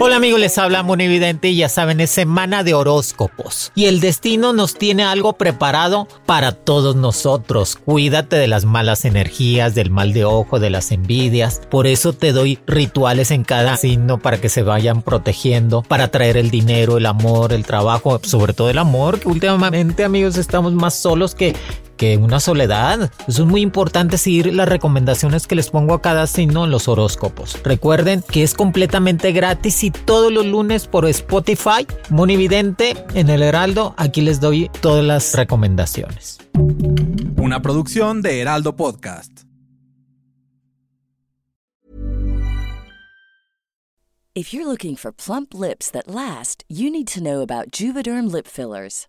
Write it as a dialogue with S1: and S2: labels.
S1: Hola amigos, les habla Monividente y ya saben, es semana de horóscopos. Y el destino nos tiene algo preparado para todos nosotros. Cuídate de las malas energías, del mal de ojo, de las envidias. Por eso te doy rituales en cada signo para que se vayan protegiendo, para traer el dinero, el amor, el trabajo, sobre todo el amor, que últimamente amigos estamos más solos que que una soledad. Eso es muy importante seguir las recomendaciones que les pongo a cada signo en los horóscopos. Recuerden que es completamente gratis y todos los lunes por Spotify, Monividente en el Heraldo, aquí les doy todas las recomendaciones.
S2: Una producción de Heraldo Podcast.
S3: If you're looking for plump lips that last, you need to know about Juvederm lip fillers.